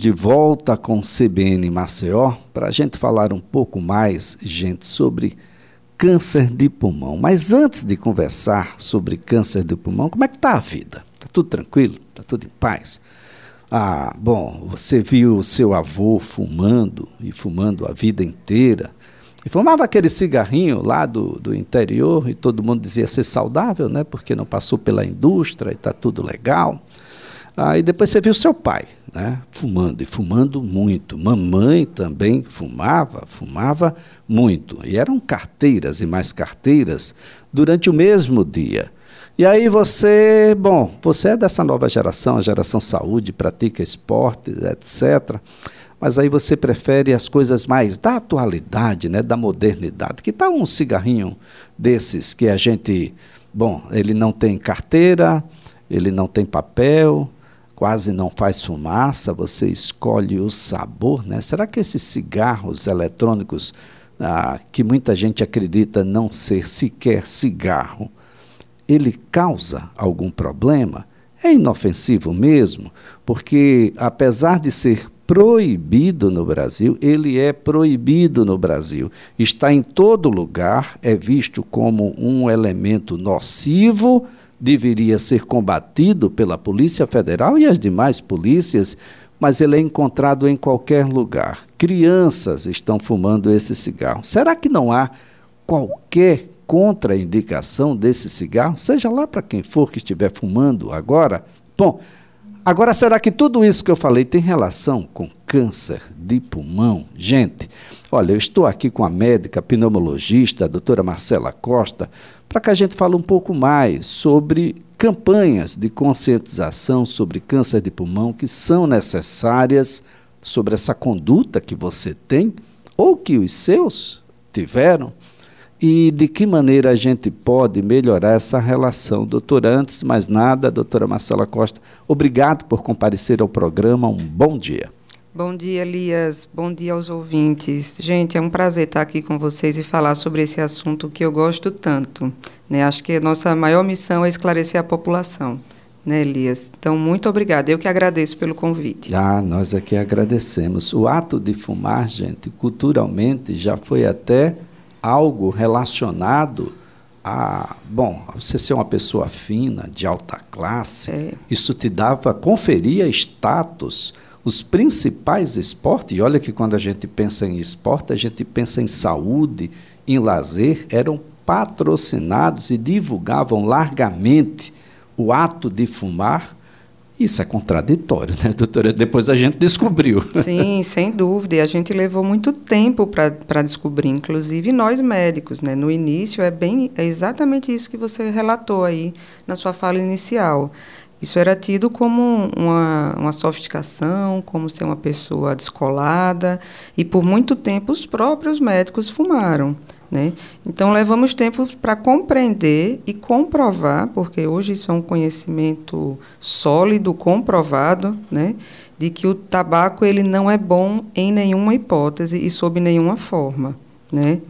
de volta com CBN Maceió para a gente falar um pouco mais, gente, sobre câncer de pulmão. Mas antes de conversar sobre câncer de pulmão, como é que está a vida? Está tudo tranquilo? Está tudo em paz? Ah, bom, você viu o seu avô fumando e fumando a vida inteira. E fumava aquele cigarrinho lá do, do interior e todo mundo dizia ser saudável, né? Porque não passou pela indústria e está tudo legal. Aí depois você viu seu pai, né, fumando, e fumando muito. Mamãe também fumava, fumava muito. E eram carteiras e mais carteiras durante o mesmo dia. E aí você, bom, você é dessa nova geração, a geração saúde, pratica esporte, etc. Mas aí você prefere as coisas mais da atualidade, né, da modernidade. Que tal um cigarrinho desses que a gente, bom, ele não tem carteira, ele não tem papel, quase não faz fumaça, você escolhe o sabor, né? Será que esses cigarros eletrônicos, ah, que muita gente acredita não ser sequer cigarro, ele causa algum problema? É inofensivo mesmo, porque apesar de ser proibido no Brasil, ele é proibido no Brasil. Está em todo lugar, é visto como um elemento nocivo deveria ser combatido pela Polícia Federal e as demais polícias, mas ele é encontrado em qualquer lugar. Crianças estão fumando esse cigarro. Será que não há qualquer contraindicação desse cigarro, seja lá para quem for que estiver fumando agora? Bom, agora será que tudo isso que eu falei tem relação com câncer de pulmão? Gente, olha, eu estou aqui com a médica pneumologista, a doutora Marcela Costa, para que a gente fale um pouco mais sobre campanhas de conscientização sobre câncer de pulmão que são necessárias sobre essa conduta que você tem ou que os seus tiveram e de que maneira a gente pode melhorar essa relação. Doutora, antes de mais nada, doutora Marcela Costa, obrigado por comparecer ao programa. Um bom dia. Bom dia, Elias. Bom dia aos ouvintes. Gente, é um prazer estar aqui com vocês e falar sobre esse assunto que eu gosto tanto. Né? Acho que a nossa maior missão é esclarecer a população. Né, Elias? Então, muito obrigada. Eu que agradeço pelo convite. Ah, nós aqui agradecemos. O ato de fumar, gente, culturalmente já foi até algo relacionado a, bom, você ser uma pessoa fina, de alta classe, é. isso te dava, conferia status os principais esportes, e olha que quando a gente pensa em esporte, a gente pensa em saúde, em lazer, eram patrocinados e divulgavam largamente o ato de fumar. Isso é contraditório, né, doutora? Depois a gente descobriu. Sim, sem dúvida. E a gente levou muito tempo para descobrir, inclusive nós médicos. Né? No início, é, bem, é exatamente isso que você relatou aí na sua fala inicial. Isso era tido como uma, uma sofisticação, como ser uma pessoa descolada, e por muito tempo os próprios médicos fumaram. Né? Então, levamos tempo para compreender e comprovar, porque hoje isso é um conhecimento sólido, comprovado, né? de que o tabaco ele não é bom em nenhuma hipótese e sob nenhuma forma. Né?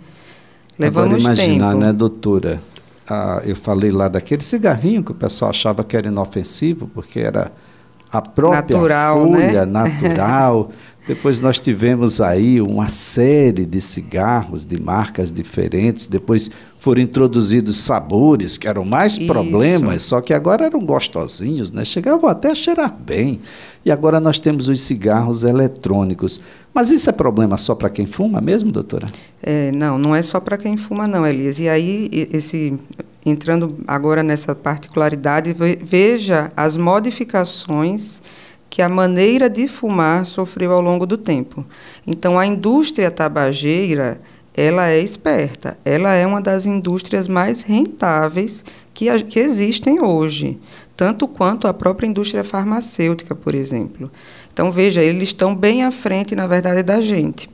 Levamos Agora, imaginar, tempo. né, doutora? Ah, eu falei lá daquele cigarrinho que o pessoal achava que era inofensivo, porque era a própria natural, folha né? natural. Depois nós tivemos aí uma série de cigarros de marcas diferentes. Depois foram introduzidos sabores que eram mais Isso. problemas, só que agora eram gostosinhos, né? Chegavam até a cheirar bem. E agora nós temos os cigarros eletrônicos. Mas isso é problema só para quem fuma mesmo, doutora? É, não, não é só para quem fuma, não, Elias. E aí, esse, entrando agora nessa particularidade, veja as modificações que a maneira de fumar sofreu ao longo do tempo. Então, a indústria tabageira ela é esperta, ela é uma das indústrias mais rentáveis que, que existem hoje, tanto quanto a própria indústria farmacêutica, por exemplo. Então, veja, eles estão bem à frente, na verdade, da gente.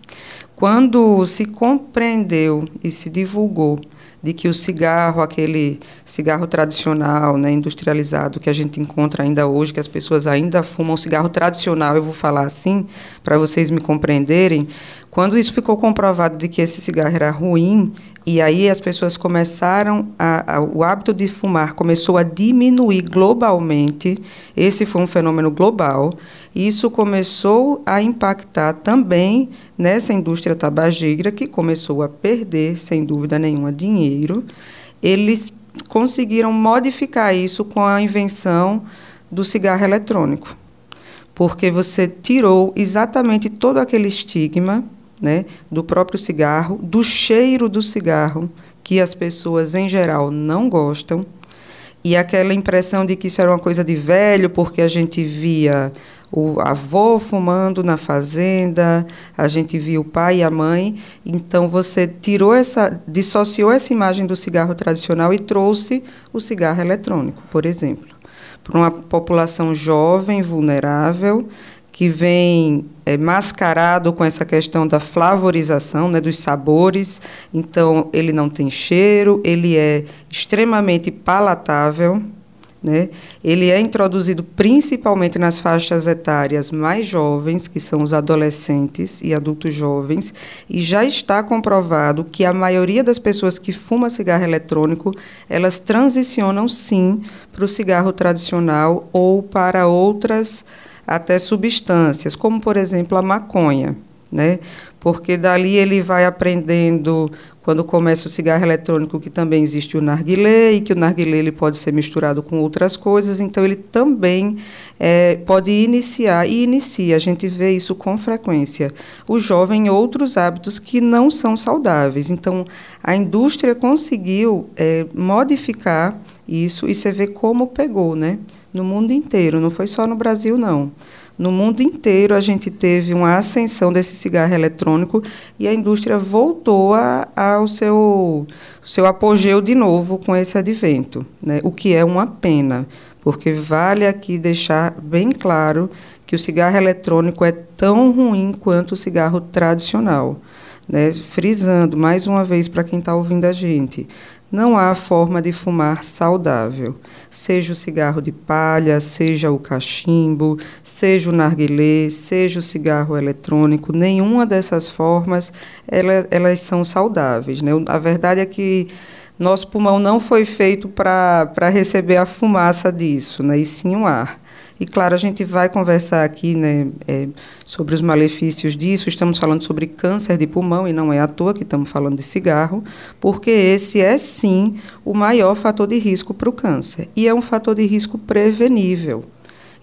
Quando se compreendeu e se divulgou de que o cigarro, aquele cigarro tradicional, né, industrializado, que a gente encontra ainda hoje, que as pessoas ainda fumam cigarro tradicional, eu vou falar assim, para vocês me compreenderem, quando isso ficou comprovado de que esse cigarro era ruim, e aí as pessoas começaram a, a, o hábito de fumar começou a diminuir globalmente. Esse foi um fenômeno global. Isso começou a impactar também nessa indústria tabageira, que começou a perder, sem dúvida nenhuma, dinheiro. Eles conseguiram modificar isso com a invenção do cigarro eletrônico, porque você tirou exatamente todo aquele estigma né, do próprio cigarro, do cheiro do cigarro, que as pessoas em geral não gostam, e aquela impressão de que isso era uma coisa de velho, porque a gente via o avô fumando na fazenda, a gente via o pai e a mãe. Então você tirou essa, dissociou essa imagem do cigarro tradicional e trouxe o cigarro eletrônico, por exemplo, para uma população jovem, vulnerável, que vem é, mascarado com essa questão da flavorização, né, dos sabores. Então, ele não tem cheiro, ele é extremamente palatável. Né? Ele é introduzido principalmente nas faixas etárias mais jovens, que são os adolescentes e adultos jovens, e já está comprovado que a maioria das pessoas que fumam cigarro eletrônico, elas transicionam sim para o cigarro tradicional ou para outras até substâncias, como por exemplo a maconha, né? Porque dali ele vai aprendendo quando começa o cigarro eletrônico que também existe o narguilé e que o narguilé ele pode ser misturado com outras coisas, então ele também é, pode iniciar e inicia. A gente vê isso com frequência. O jovem outros hábitos que não são saudáveis. Então a indústria conseguiu é, modificar isso e você vê como pegou, né? no mundo inteiro, não foi só no Brasil, não. No mundo inteiro, a gente teve uma ascensão desse cigarro eletrônico e a indústria voltou a, ao seu, seu apogeu de novo com esse advento, né? o que é uma pena, porque vale aqui deixar bem claro que o cigarro eletrônico é tão ruim quanto o cigarro tradicional. Né? Frisando mais uma vez para quem está ouvindo a gente, não há forma de fumar saudável. Seja o cigarro de palha, seja o cachimbo, seja o narguilé, seja o cigarro eletrônico, nenhuma dessas formas elas, elas são saudáveis. Né? A verdade é que nosso pulmão não foi feito para receber a fumaça disso, né? e sim o ar. E, claro, a gente vai conversar aqui né, é, sobre os malefícios disso. Estamos falando sobre câncer de pulmão, e não é à toa que estamos falando de cigarro, porque esse é, sim, o maior fator de risco para o câncer. E é um fator de risco prevenível.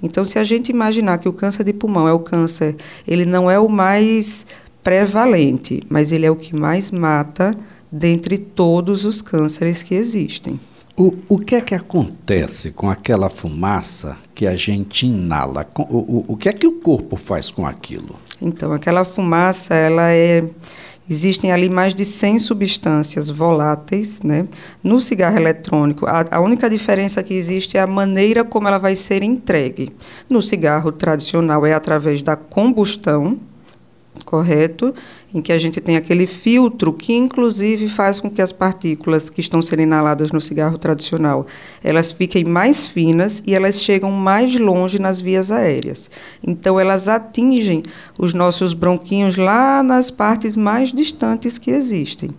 Então, se a gente imaginar que o câncer de pulmão é o câncer, ele não é o mais prevalente, mas ele é o que mais mata dentre todos os cânceres que existem. O, o que é que acontece com aquela fumaça que a gente inala? O, o, o que é que o corpo faz com aquilo? Então, aquela fumaça, ela é Existem ali mais de 100 substâncias voláteis. Né? No cigarro eletrônico, a, a, única diferença que existe é a maneira como ela vai ser entregue. No cigarro tradicional, é através da combustão, correto? Em que a gente tem aquele filtro que, inclusive, faz com que as partículas que estão sendo inaladas no cigarro tradicional elas fiquem mais finas e elas chegam mais longe nas vias aéreas. Então, elas atingem os nossos bronquinhos lá nas partes mais distantes que existem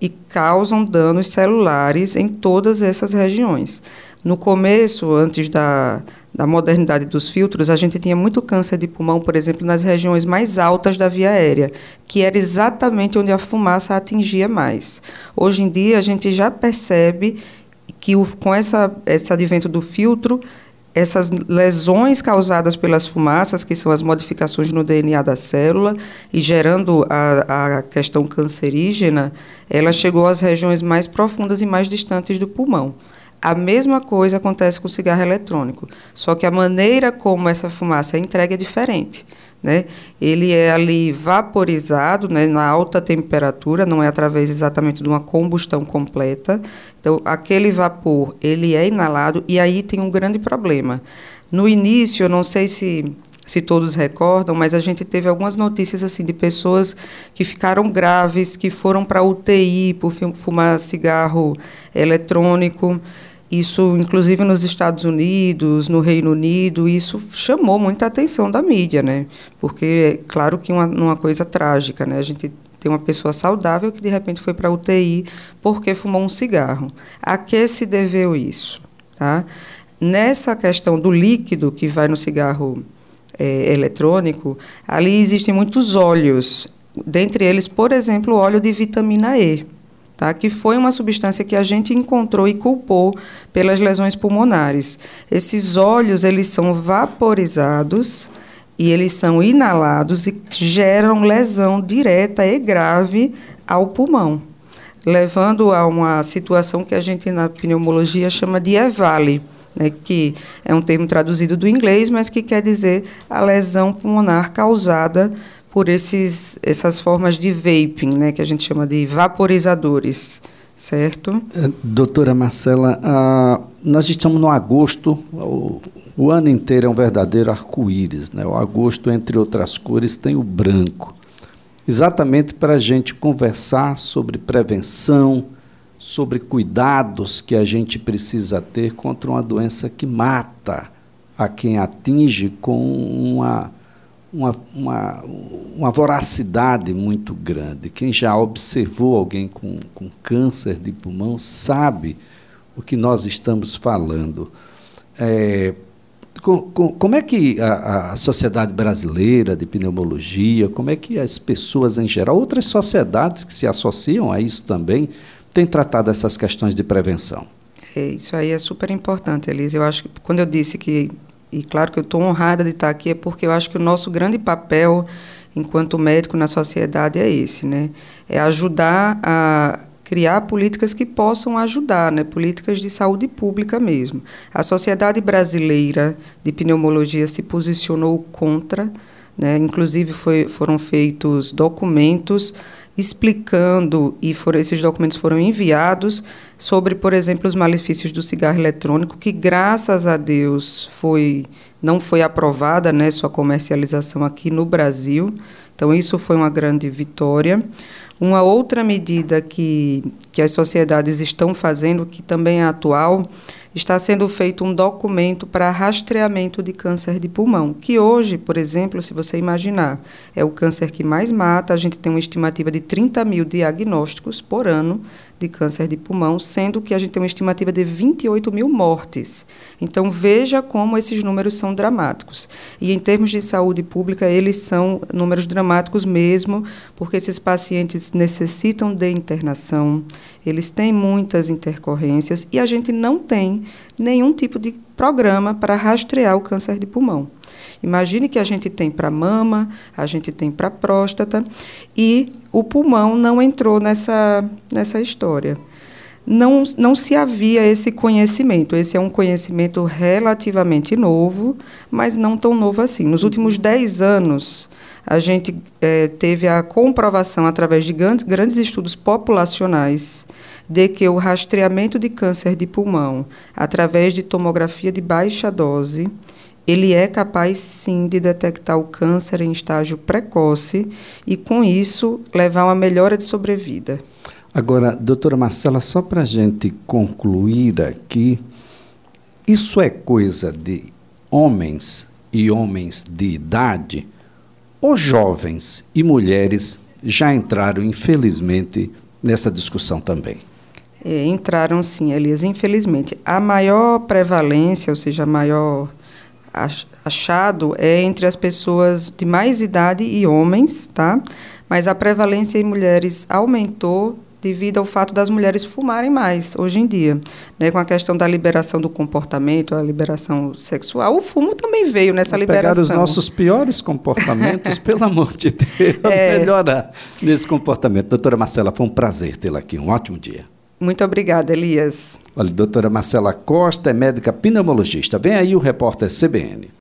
e causam danos celulares em todas essas regiões. No começo, antes da, da modernidade dos filtros, a gente tinha muito câncer de pulmão, por exemplo, nas regiões mais altas da via aérea, que era exatamente onde a fumaça atingia mais. Hoje em dia, a gente já percebe que o, com essa, esse advento do filtro, essas lesões causadas pelas fumaças, que são as modificações no DNA da célula, e gerando a, a questão cancerígena, ela chegou às regiões mais profundas e mais distantes do pulmão. A mesma coisa acontece com o cigarro eletrônico, só que a maneira como essa fumaça é entregue é diferente. Né? Ele é ali vaporizado né, na alta temperatura, não é através exatamente de uma combustão completa. Então, aquele vapor ele é inalado e aí tem um grande problema. No início, eu não sei se se todos recordam, mas a gente teve algumas notícias assim de pessoas que ficaram graves, que foram para UTI por fumar cigarro eletrônico. Isso, inclusive nos Estados Unidos, no Reino Unido, isso chamou muita atenção da mídia, né? Porque, claro que uma, uma coisa trágica, né? A gente tem uma pessoa saudável que de repente foi para UTI porque fumou um cigarro. A que se deveu isso? Tá? Nessa questão do líquido que vai no cigarro é, eletrônico, ali existem muitos óleos, dentre eles, por exemplo, o óleo de vitamina E, tá? que foi uma substância que a gente encontrou e culpou pelas lesões pulmonares. Esses óleos eles são vaporizados e eles são inalados e geram lesão direta e grave ao pulmão, levando a uma situação que a gente na pneumologia chama de EVALE, né, que é um termo traduzido do inglês, mas que quer dizer a lesão pulmonar causada por esses, essas formas de vaping, né, que a gente chama de vaporizadores, certo? É, doutora Marcela, ah, nós estamos no agosto, o, o ano inteiro é um verdadeiro arco-íris, né? O agosto, entre outras cores, tem o branco, exatamente para a gente conversar sobre prevenção, sobre cuidados que a gente precisa ter contra uma doença que mata a quem atinge com uma, uma, uma, uma voracidade muito grande. Quem já observou alguém com, com câncer de pulmão sabe o que nós estamos falando. É, com, com, como é que a, a, sociedade brasileira de pneumologia, como é que as pessoas em geral, outras sociedades que se associam a isso também, tem tratado essas questões de prevenção? É, isso aí é super importante, Elise. Eu acho que quando eu disse que, e claro que eu estou honrada de estar aqui, é porque eu acho que o nosso grande papel enquanto médico na sociedade é esse, né? É ajudar a criar políticas que possam ajudar, né? políticas de saúde pública mesmo. A Sociedade Brasileira de Pneumologia se posicionou contra, né? inclusive foi, foram feitos documentos explicando, e foram, esses documentos foram enviados, sobre, por exemplo, os malefícios do cigarro eletrônico, que graças a Deus foi não foi aprovada né, sua comercialização aqui no Brasil. Então, isso foi uma grande vitória. Uma outra medida que, que as sociedades estão fazendo, que também é atual, está sendo feito um documento para rastreamento de câncer de pulmão, que hoje, por exemplo, se você imaginar, é o câncer que mais mata, a gente tem uma estimativa de 30 mil diagnósticos por ano de câncer de pulmão, sendo que a gente tem uma estimativa de 28 mil mortes. Então, veja como esses números são dramáticos. E, em termos de saúde pública, eles são números dramáticos mesmo, porque esses pacientes necessitam de internação, eles têm muitas intercorrências e a gente não tem nenhum tipo de programa para rastrear o câncer de pulmão. Imagine que a gente tem para mama, a gente tem para próstata e o pulmão não entrou nessa, nessa história. Não, não se havia esse conhecimento. Esse é um conhecimento relativamente novo, mas não tão novo assim. Nos últimos 10 anos, a gente é, teve a comprovação, através de grandes, grandes estudos populacionais, de que o rastreamento de câncer de pulmão, através de tomografia de baixa dose, ele é capaz sim de detectar o câncer em estágio precoce e, com isso, levar a uma melhora de sobrevida. Agora, doutora Marcela, só para a gente concluir aqui, isso é coisa de homens e homens de idade, ou jovens e mulheres já entraram, infelizmente, nessa discussão também? É, entraram sim, Elias, infelizmente. A maior prevalência, ou seja, a maior achado é entre as pessoas de mais idade e homens, tá? Mas a prevalência em mulheres aumentou devido ao fato das mulheres fumarem mais hoje em dia, né, com a questão da liberação do comportamento, a liberação sexual. O fumo também veio nessa liberação. Pegar os nossos piores comportamentos, pelo amor de Deus, é... melhorar nesse comportamento. Doutora Marcela, foi um prazer tê-la aqui. Um ótimo dia. Muito obrigada, Elias. Olha, doutora Marcela Costa é médica pneumologista. Vem aí o repórter CBN.